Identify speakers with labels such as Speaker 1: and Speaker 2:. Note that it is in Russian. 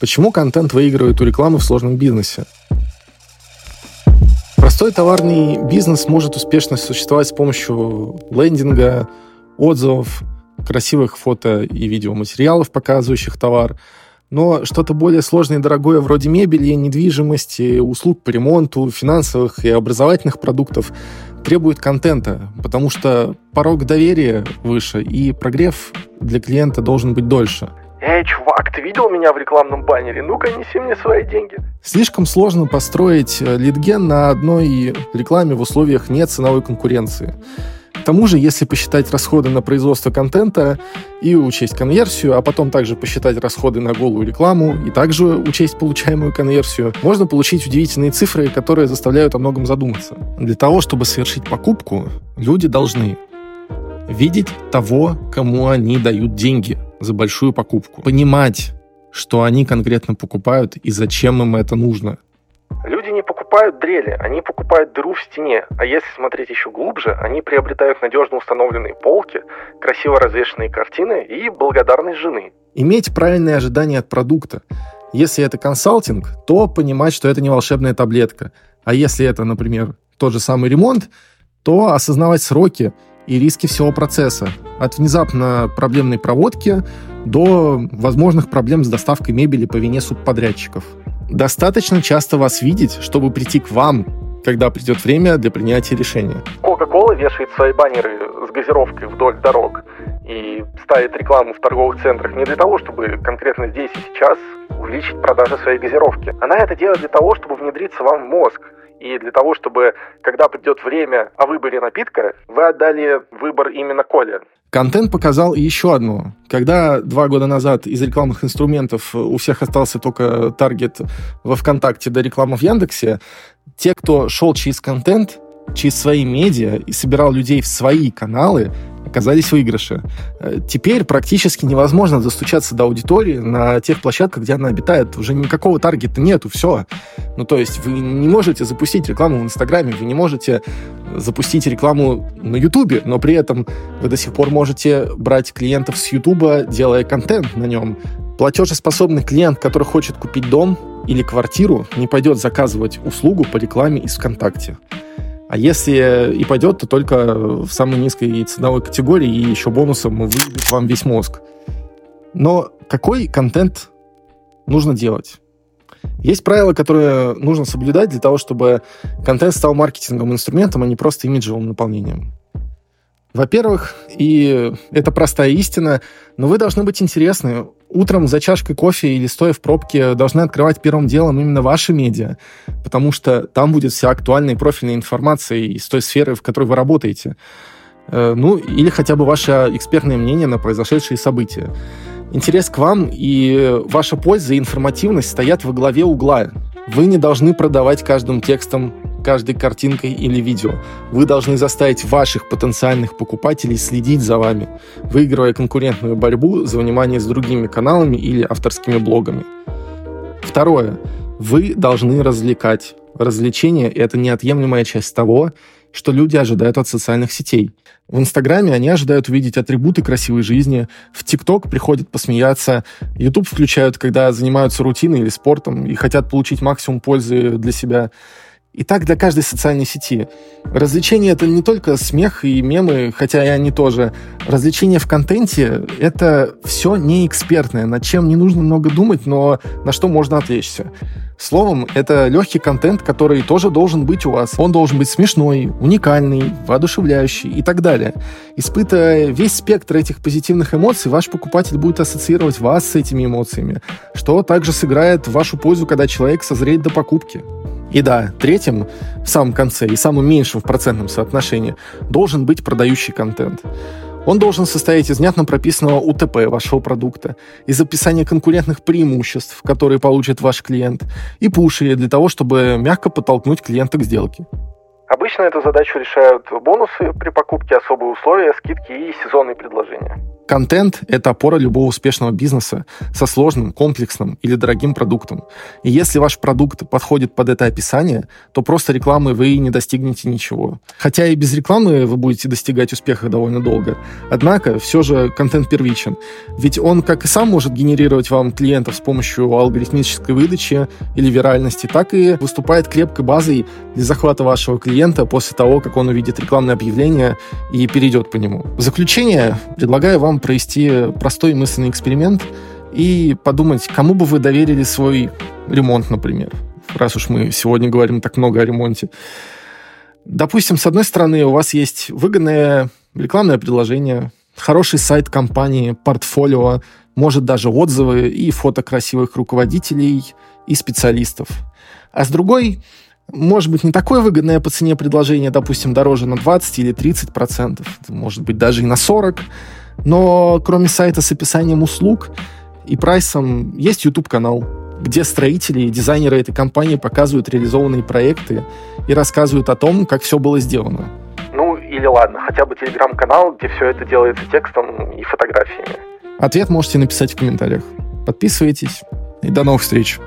Speaker 1: Почему контент выигрывает у рекламы в сложном бизнесе? Простой товарный бизнес может успешно существовать с помощью лендинга, отзывов, красивых фото и видеоматериалов, показывающих товар. Но что-то более сложное и дорогое, вроде мебели, недвижимости, услуг по ремонту, финансовых и образовательных продуктов, требует контента, потому что порог доверия выше, и прогрев для клиента должен быть дольше.
Speaker 2: Эй, чувак, ты видел меня в рекламном баннере? Ну-ка, неси мне свои деньги.
Speaker 1: Слишком сложно построить э, лидген на одной рекламе в условиях нет ценовой конкуренции. К тому же, если посчитать расходы на производство контента и учесть конверсию, а потом также посчитать расходы на голую рекламу и также учесть получаемую конверсию, можно получить удивительные цифры, которые заставляют о многом задуматься. Для того, чтобы совершить покупку, люди должны видеть того, кому они дают деньги за большую покупку, понимать, что они конкретно покупают и зачем им это нужно –
Speaker 2: Люди не покупают дрели, они покупают дыру в стене. А если смотреть еще глубже, они приобретают надежно установленные полки, красиво развешенные картины и благодарность жены.
Speaker 1: Иметь правильные ожидания от продукта. Если это консалтинг, то понимать, что это не волшебная таблетка. А если это, например, тот же самый ремонт, то осознавать сроки и риски всего процесса. От внезапно проблемной проводки до возможных проблем с доставкой мебели по вине субподрядчиков. Достаточно часто вас видеть, чтобы прийти к вам, когда придет время для принятия решения.
Speaker 2: Кока-кола вешает свои баннеры с газировкой вдоль дорог и ставит рекламу в торговых центрах не для того, чтобы конкретно здесь и сейчас увеличить продажи своей газировки. Она это делает для того, чтобы внедриться вам в мозг, и для того, чтобы, когда придет время о выборе напитка, вы отдали выбор именно Коле.
Speaker 1: Контент показал еще одно. Когда два года назад из рекламных инструментов у всех остался только таргет во ВКонтакте до рекламы в Яндексе, те, кто шел через контент, через свои медиа и собирал людей в свои каналы, оказались в выигрыше. Э, теперь практически невозможно достучаться до аудитории на тех площадках, где она обитает. Уже никакого таргета нету, все. Ну, то есть вы не можете запустить рекламу в Инстаграме, вы не можете запустить рекламу на Ютубе, но при этом вы до сих пор можете брать клиентов с Ютуба, делая контент на нем. Платежеспособный клиент, который хочет купить дом или квартиру, не пойдет заказывать услугу по рекламе из ВКонтакте. А если и пойдет, то только в самой низкой ценовой категории и еще бонусом выйдет вам весь мозг. Но какой контент нужно делать? Есть правила, которые нужно соблюдать для того, чтобы контент стал маркетинговым инструментом, а не просто имиджевым наполнением. Во-первых, и это простая истина, но вы должны быть интересны. Утром за чашкой кофе или стоя в пробке должны открывать первым делом именно ваши медиа, потому что там будет вся актуальная и профильная информация из той сферы, в которой вы работаете. Э, ну, или хотя бы ваше экспертное мнение на произошедшие события. Интерес к вам и ваша польза и информативность стоят во главе угла. Вы не должны продавать каждым текстом, каждой картинкой или видео. Вы должны заставить ваших потенциальных покупателей следить за вами, выигрывая конкурентную борьбу за внимание с другими каналами или авторскими блогами. Второе. Вы должны развлекать. Развлечение – это неотъемлемая часть того, что люди ожидают от социальных сетей. В Инстаграме они ожидают увидеть атрибуты красивой жизни, в ТикТок приходят посмеяться, Ютуб включают, когда занимаются рутиной или спортом и хотят получить максимум пользы для себя. И так для каждой социальной сети. Развлечение — это не только смех и мемы, хотя и они тоже. Развлечение в контенте — это все не экспертное, над чем не нужно много думать, но на что можно отвлечься. Словом, это легкий контент, который тоже должен быть у вас. Он должен быть смешной, уникальный, воодушевляющий и так далее. Испытывая весь спектр этих позитивных эмоций, ваш покупатель будет ассоциировать вас с этими эмоциями, что также сыграет в вашу пользу, когда человек созреет до покупки. И да, третьим, в самом конце и самым меньшим в процентном соотношении, должен быть продающий контент. Он должен состоять из внятно прописанного УТП вашего продукта, из описания конкурентных преимуществ, которые получит ваш клиент, и пуши для того, чтобы мягко подтолкнуть клиента к сделке.
Speaker 2: Обычно эту задачу решают бонусы при покупке, особые условия, скидки и сезонные предложения.
Speaker 1: Контент — это опора любого успешного бизнеса со сложным, комплексным или дорогим продуктом. И если ваш продукт подходит под это описание, то просто рекламы вы не достигнете ничего. Хотя и без рекламы вы будете достигать успеха довольно долго. Однако все же контент первичен. Ведь он как и сам может генерировать вам клиентов с помощью алгоритмической выдачи или виральности, так и выступает крепкой базой для захвата вашего клиента после того, как он увидит рекламное объявление и перейдет по нему. В заключение предлагаю вам провести простой мысленный эксперимент и подумать, кому бы вы доверили свой ремонт, например, раз уж мы сегодня говорим так много о ремонте. Допустим, с одной стороны, у вас есть выгодное рекламное предложение, хороший сайт компании, портфолио, может даже отзывы и фото красивых руководителей и специалистов. А с другой, может быть не такое выгодное по цене предложение, допустим, дороже на 20 или 30 процентов, может быть даже и на 40, но кроме сайта с описанием услуг и прайсом есть YouTube-канал, где строители и дизайнеры этой компании показывают реализованные проекты и рассказывают о том, как все было сделано.
Speaker 2: Ну, или ладно, хотя бы телеграм-канал, где все это делается текстом и фотографиями.
Speaker 1: Ответ можете написать в комментариях. Подписывайтесь и до новых встреч.